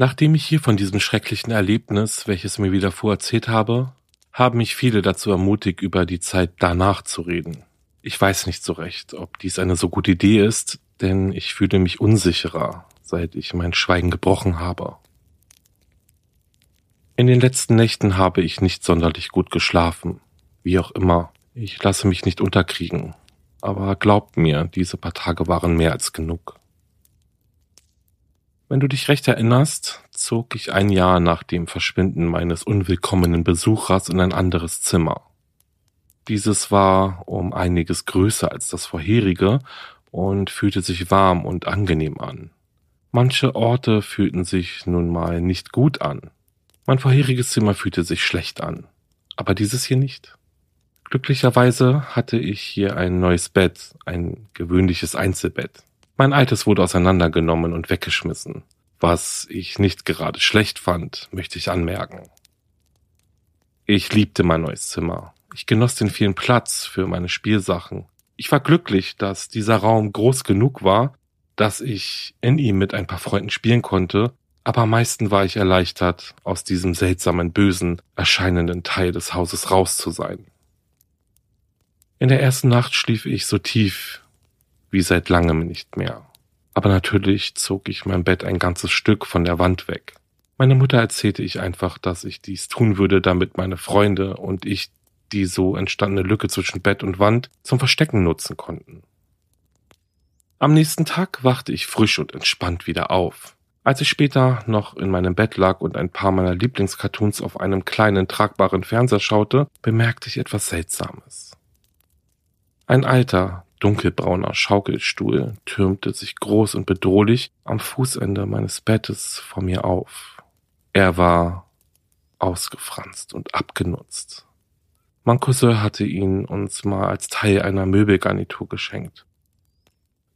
Nachdem ich hier von diesem schrecklichen Erlebnis, welches mir widerfuhr, erzählt habe, haben mich viele dazu ermutigt, über die Zeit danach zu reden. Ich weiß nicht so recht, ob dies eine so gute Idee ist, denn ich fühle mich unsicherer, seit ich mein Schweigen gebrochen habe. In den letzten Nächten habe ich nicht sonderlich gut geschlafen. Wie auch immer, ich lasse mich nicht unterkriegen. Aber glaubt mir, diese paar Tage waren mehr als genug. Wenn du dich recht erinnerst, zog ich ein Jahr nach dem Verschwinden meines unwillkommenen Besuchers in ein anderes Zimmer. Dieses war um einiges größer als das vorherige und fühlte sich warm und angenehm an. Manche Orte fühlten sich nun mal nicht gut an. Mein vorheriges Zimmer fühlte sich schlecht an, aber dieses hier nicht. Glücklicherweise hatte ich hier ein neues Bett, ein gewöhnliches Einzelbett. Mein altes wurde auseinandergenommen und weggeschmissen, was ich nicht gerade schlecht fand, möchte ich anmerken. Ich liebte mein neues Zimmer. Ich genoss den vielen Platz für meine Spielsachen. Ich war glücklich, dass dieser Raum groß genug war, dass ich in ihm mit ein paar Freunden spielen konnte, aber am meisten war ich erleichtert, aus diesem seltsamen, bösen, erscheinenden Teil des Hauses raus zu sein. In der ersten Nacht schlief ich so tief, wie seit langem nicht mehr. Aber natürlich zog ich mein Bett ein ganzes Stück von der Wand weg. Meine Mutter erzählte ich einfach, dass ich dies tun würde, damit meine Freunde und ich die so entstandene Lücke zwischen Bett und Wand zum Verstecken nutzen konnten. Am nächsten Tag wachte ich frisch und entspannt wieder auf. Als ich später noch in meinem Bett lag und ein paar meiner Lieblingscartoons auf einem kleinen tragbaren Fernseher schaute, bemerkte ich etwas Seltsames. Ein alter, dunkelbrauner Schaukelstuhl türmte sich groß und bedrohlich am Fußende meines Bettes vor mir auf. Er war ausgefranst und abgenutzt. Mein Cousin hatte ihn uns mal als Teil einer Möbelgarnitur geschenkt.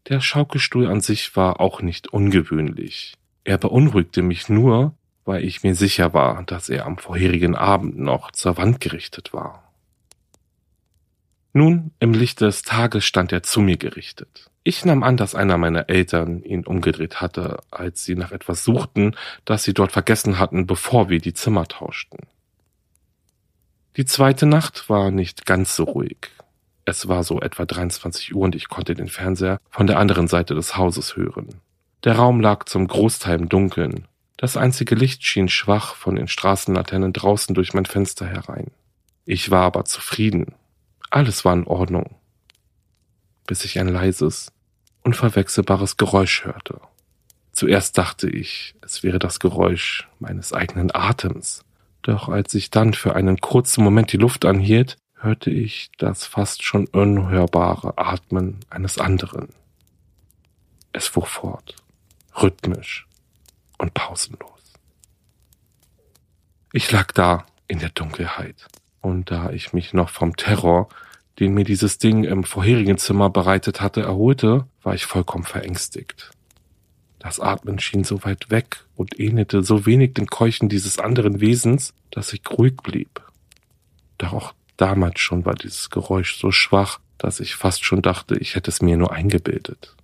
Der Schaukelstuhl an sich war auch nicht ungewöhnlich. Er beunruhigte mich nur, weil ich mir sicher war, dass er am vorherigen Abend noch zur Wand gerichtet war. Nun, im Licht des Tages stand er zu mir gerichtet. Ich nahm an, dass einer meiner Eltern ihn umgedreht hatte, als sie nach etwas suchten, das sie dort vergessen hatten, bevor wir die Zimmer tauschten. Die zweite Nacht war nicht ganz so ruhig. Es war so etwa 23 Uhr und ich konnte den Fernseher von der anderen Seite des Hauses hören. Der Raum lag zum Großteil im Dunkeln. Das einzige Licht schien schwach von den Straßenlaternen draußen durch mein Fenster herein. Ich war aber zufrieden, alles war in Ordnung, bis ich ein leises, unverwechselbares Geräusch hörte. Zuerst dachte ich, es wäre das Geräusch meines eigenen Atems, doch als ich dann für einen kurzen Moment die Luft anhielt, hörte ich das fast schon unhörbare Atmen eines anderen. Es fuhr fort, rhythmisch und pausenlos. Ich lag da in der Dunkelheit und da ich mich noch vom Terror, den mir dieses Ding im vorherigen Zimmer bereitet hatte, erholte, war ich vollkommen verängstigt. Das Atmen schien so weit weg und ähnelte so wenig dem Keuchen dieses anderen Wesens, dass ich ruhig blieb. Doch auch damals schon war dieses Geräusch so schwach, dass ich fast schon dachte, ich hätte es mir nur eingebildet.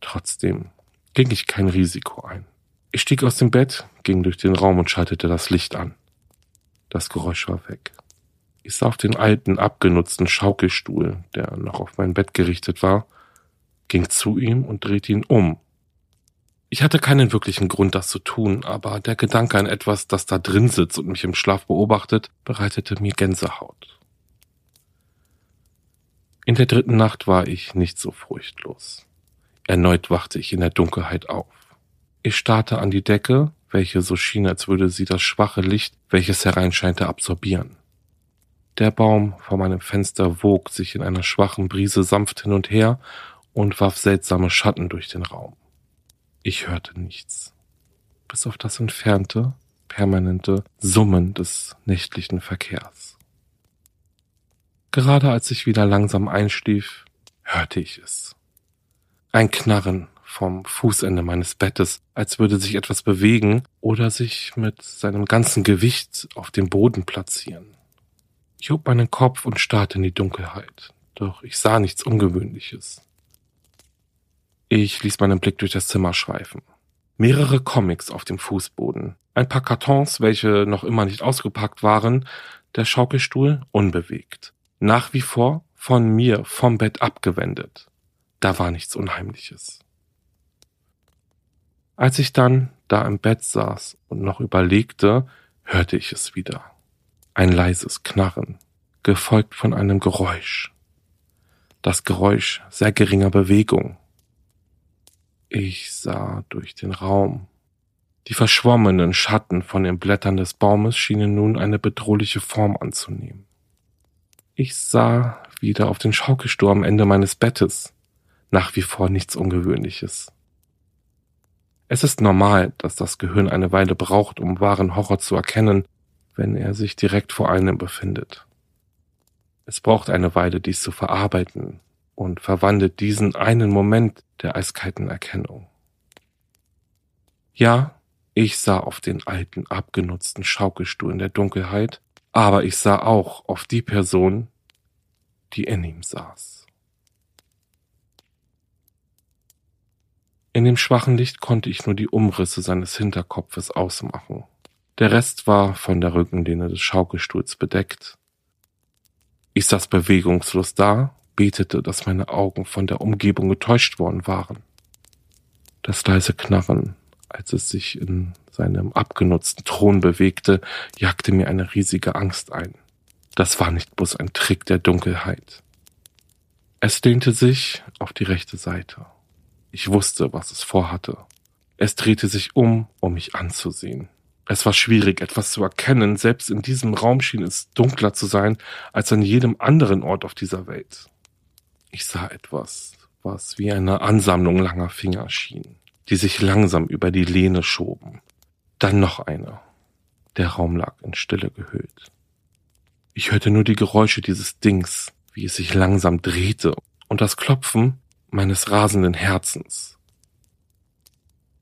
Trotzdem ging ich kein Risiko ein. Ich stieg aus dem Bett, ging durch den Raum und schaltete das Licht an. Das Geräusch war weg. Ich sah auf den alten, abgenutzten Schaukelstuhl, der noch auf mein Bett gerichtet war, ging zu ihm und drehte ihn um. Ich hatte keinen wirklichen Grund, das zu tun, aber der Gedanke an etwas, das da drin sitzt und mich im Schlaf beobachtet, bereitete mir Gänsehaut. In der dritten Nacht war ich nicht so furchtlos. Erneut wachte ich in der Dunkelheit auf. Ich starrte an die Decke, welche so schien, als würde sie das schwache Licht, welches hereinscheinte, absorbieren. Der Baum vor meinem Fenster wog sich in einer schwachen Brise sanft hin und her und warf seltsame Schatten durch den Raum. Ich hörte nichts, bis auf das entfernte, permanente Summen des nächtlichen Verkehrs. Gerade als ich wieder langsam einschlief, hörte ich es. Ein Knarren vom Fußende meines Bettes, als würde sich etwas bewegen oder sich mit seinem ganzen Gewicht auf dem Boden platzieren. Ich hob meinen Kopf und starrte in die Dunkelheit, doch ich sah nichts Ungewöhnliches. Ich ließ meinen Blick durch das Zimmer schweifen. Mehrere Comics auf dem Fußboden, ein paar Kartons, welche noch immer nicht ausgepackt waren, der Schaukelstuhl unbewegt. Nach wie vor von mir vom Bett abgewendet. Da war nichts Unheimliches. Als ich dann da im Bett saß und noch überlegte, hörte ich es wieder ein leises Knarren, gefolgt von einem Geräusch. Das Geräusch sehr geringer Bewegung. Ich sah durch den Raum. Die verschwommenen Schatten von den Blättern des Baumes schienen nun eine bedrohliche Form anzunehmen. Ich sah wieder auf den Schaukelstuhl am Ende meines Bettes. Nach wie vor nichts Ungewöhnliches. Es ist normal, dass das Gehirn eine Weile braucht, um wahren Horror zu erkennen, wenn er sich direkt vor einem befindet. Es braucht eine Weile, dies zu verarbeiten und verwandelt diesen einen Moment der eiskalten Erkennung. Ja, ich sah auf den alten, abgenutzten Schaukelstuhl in der Dunkelheit, aber ich sah auch auf die Person, die in ihm saß. In dem schwachen Licht konnte ich nur die Umrisse seines Hinterkopfes ausmachen. Der Rest war von der Rückenlehne des Schaukelstuhls bedeckt. Ich saß bewegungslos da, betete, dass meine Augen von der Umgebung getäuscht worden waren. Das leise Knarren, als es sich in seinem abgenutzten Thron bewegte, jagte mir eine riesige Angst ein. Das war nicht bloß ein Trick der Dunkelheit. Es lehnte sich auf die rechte Seite. Ich wusste, was es vorhatte. Es drehte sich um, um mich anzusehen. Es war schwierig, etwas zu erkennen. Selbst in diesem Raum schien es dunkler zu sein als an jedem anderen Ort auf dieser Welt. Ich sah etwas, was wie eine Ansammlung langer Finger schien, die sich langsam über die Lehne schoben. Dann noch eine. Der Raum lag in Stille gehüllt. Ich hörte nur die Geräusche dieses Dings, wie es sich langsam drehte und das Klopfen meines rasenden Herzens.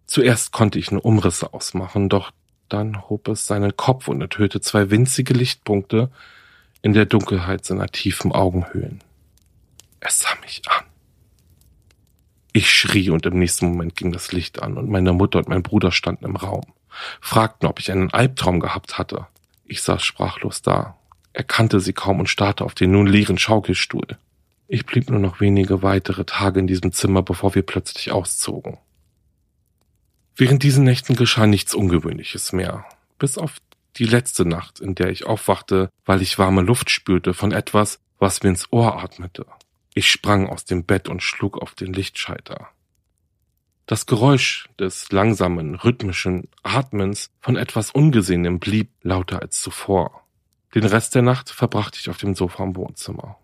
Zuerst konnte ich nur Umrisse ausmachen, doch dann hob es seinen Kopf und enthüllte zwei winzige Lichtpunkte in der Dunkelheit seiner tiefen Augenhöhlen. Es sah mich an. Ich schrie und im nächsten Moment ging das Licht an und meine Mutter und mein Bruder standen im Raum, fragten, ob ich einen Albtraum gehabt hatte. Ich saß sprachlos da, erkannte sie kaum und starrte auf den nun leeren Schaukelstuhl. Ich blieb nur noch wenige weitere Tage in diesem Zimmer, bevor wir plötzlich auszogen. Während diesen Nächten geschah nichts Ungewöhnliches mehr, bis auf die letzte Nacht, in der ich aufwachte, weil ich warme Luft spürte von etwas, was mir ins Ohr atmete. Ich sprang aus dem Bett und schlug auf den Lichtschalter. Das Geräusch des langsamen, rhythmischen Atmens von etwas Ungesehenem blieb lauter als zuvor. Den Rest der Nacht verbrachte ich auf dem Sofa im Wohnzimmer.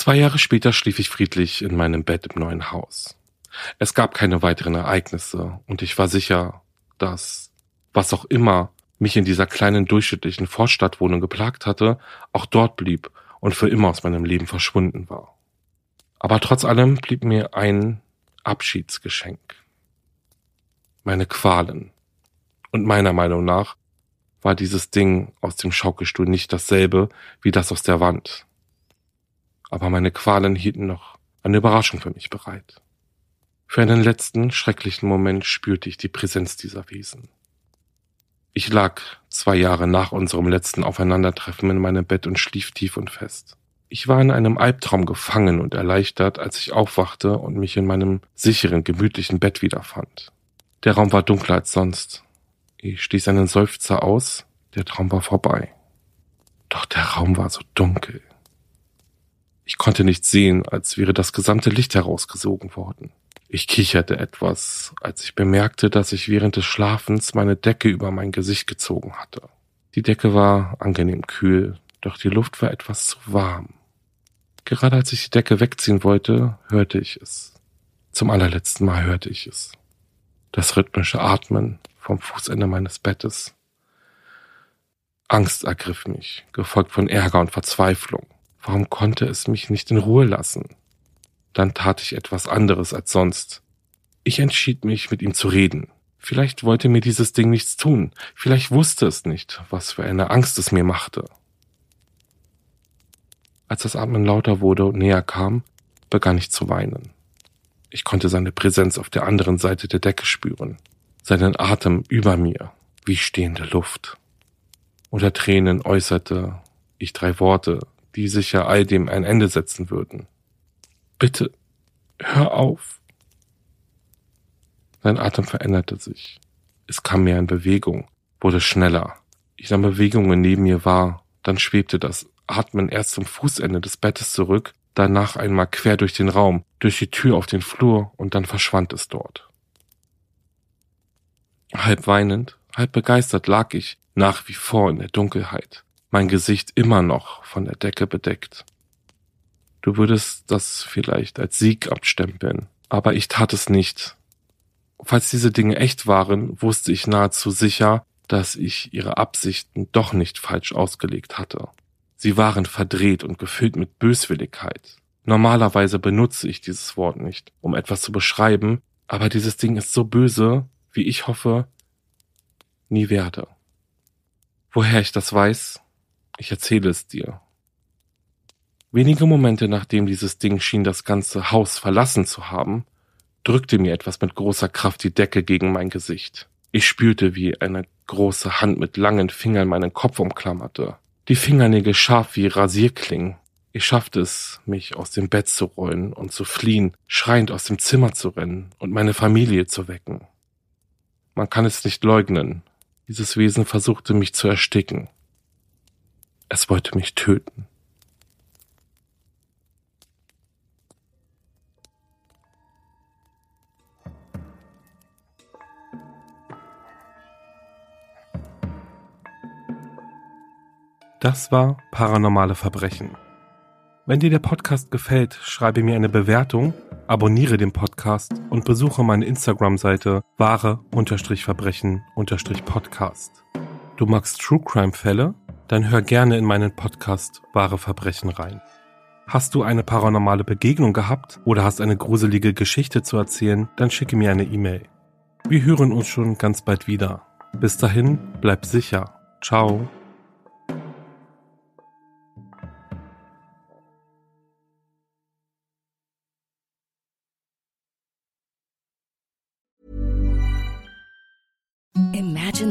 Zwei Jahre später schlief ich friedlich in meinem Bett im neuen Haus. Es gab keine weiteren Ereignisse und ich war sicher, dass was auch immer mich in dieser kleinen durchschnittlichen Vorstadtwohnung geplagt hatte, auch dort blieb und für immer aus meinem Leben verschwunden war. Aber trotz allem blieb mir ein Abschiedsgeschenk. Meine Qualen. Und meiner Meinung nach war dieses Ding aus dem Schaukelstuhl nicht dasselbe wie das aus der Wand. Aber meine Qualen hielten noch eine Überraschung für mich bereit. Für einen letzten schrecklichen Moment spürte ich die Präsenz dieser Wesen. Ich lag zwei Jahre nach unserem letzten Aufeinandertreffen in meinem Bett und schlief tief und fest. Ich war in einem Albtraum gefangen und erleichtert, als ich aufwachte und mich in meinem sicheren, gemütlichen Bett wiederfand. Der Raum war dunkler als sonst. Ich stieß einen Seufzer aus, der Traum war vorbei. Doch der Raum war so dunkel. Ich konnte nichts sehen, als wäre das gesamte Licht herausgesogen worden. Ich kicherte etwas, als ich bemerkte, dass ich während des Schlafens meine Decke über mein Gesicht gezogen hatte. Die Decke war angenehm kühl, doch die Luft war etwas zu warm. Gerade als ich die Decke wegziehen wollte, hörte ich es. Zum allerletzten Mal hörte ich es. Das rhythmische Atmen vom Fußende meines Bettes. Angst ergriff mich, gefolgt von Ärger und Verzweiflung. Warum konnte es mich nicht in Ruhe lassen? Dann tat ich etwas anderes als sonst. Ich entschied mich, mit ihm zu reden. Vielleicht wollte mir dieses Ding nichts tun. Vielleicht wusste es nicht, was für eine Angst es mir machte. Als das Atmen lauter wurde und näher kam, begann ich zu weinen. Ich konnte seine Präsenz auf der anderen Seite der Decke spüren, seinen Atem über mir, wie stehende Luft. Unter Tränen äußerte ich drei Worte, die sicher all dem ein Ende setzen würden. Bitte, hör auf. Sein Atem veränderte sich. Es kam mehr in Bewegung, wurde schneller. Ich nahm Bewegungen neben mir wahr, dann schwebte das Atmen erst zum Fußende des Bettes zurück, danach einmal quer durch den Raum, durch die Tür auf den Flur und dann verschwand es dort. Halb weinend, halb begeistert lag ich nach wie vor in der Dunkelheit, mein Gesicht immer noch von der Decke bedeckt. Du würdest das vielleicht als Sieg abstempeln, aber ich tat es nicht. Falls diese Dinge echt waren, wusste ich nahezu sicher, dass ich ihre Absichten doch nicht falsch ausgelegt hatte. Sie waren verdreht und gefüllt mit Böswilligkeit. Normalerweise benutze ich dieses Wort nicht, um etwas zu beschreiben, aber dieses Ding ist so böse, wie ich hoffe, nie werde. Woher ich das weiß, ich erzähle es dir. Wenige Momente nachdem dieses Ding schien das ganze Haus verlassen zu haben, drückte mir etwas mit großer Kraft die Decke gegen mein Gesicht. Ich spürte, wie eine große Hand mit langen Fingern meinen Kopf umklammerte. Die Fingernägel scharf wie Rasierklingen. Ich schaffte es, mich aus dem Bett zu rollen und zu fliehen, schreiend aus dem Zimmer zu rennen und meine Familie zu wecken. Man kann es nicht leugnen. Dieses Wesen versuchte mich zu ersticken. Es wollte mich töten. Das war Paranormale Verbrechen. Wenn dir der Podcast gefällt, schreibe mir eine Bewertung, abonniere den Podcast und besuche meine Instagram-Seite wahre-verbrechen-podcast. Du magst True Crime Fälle? Dann hör gerne in meinen Podcast Wahre Verbrechen rein. Hast du eine paranormale Begegnung gehabt oder hast eine gruselige Geschichte zu erzählen, dann schicke mir eine E-Mail. Wir hören uns schon ganz bald wieder. Bis dahin, bleib sicher. Ciao.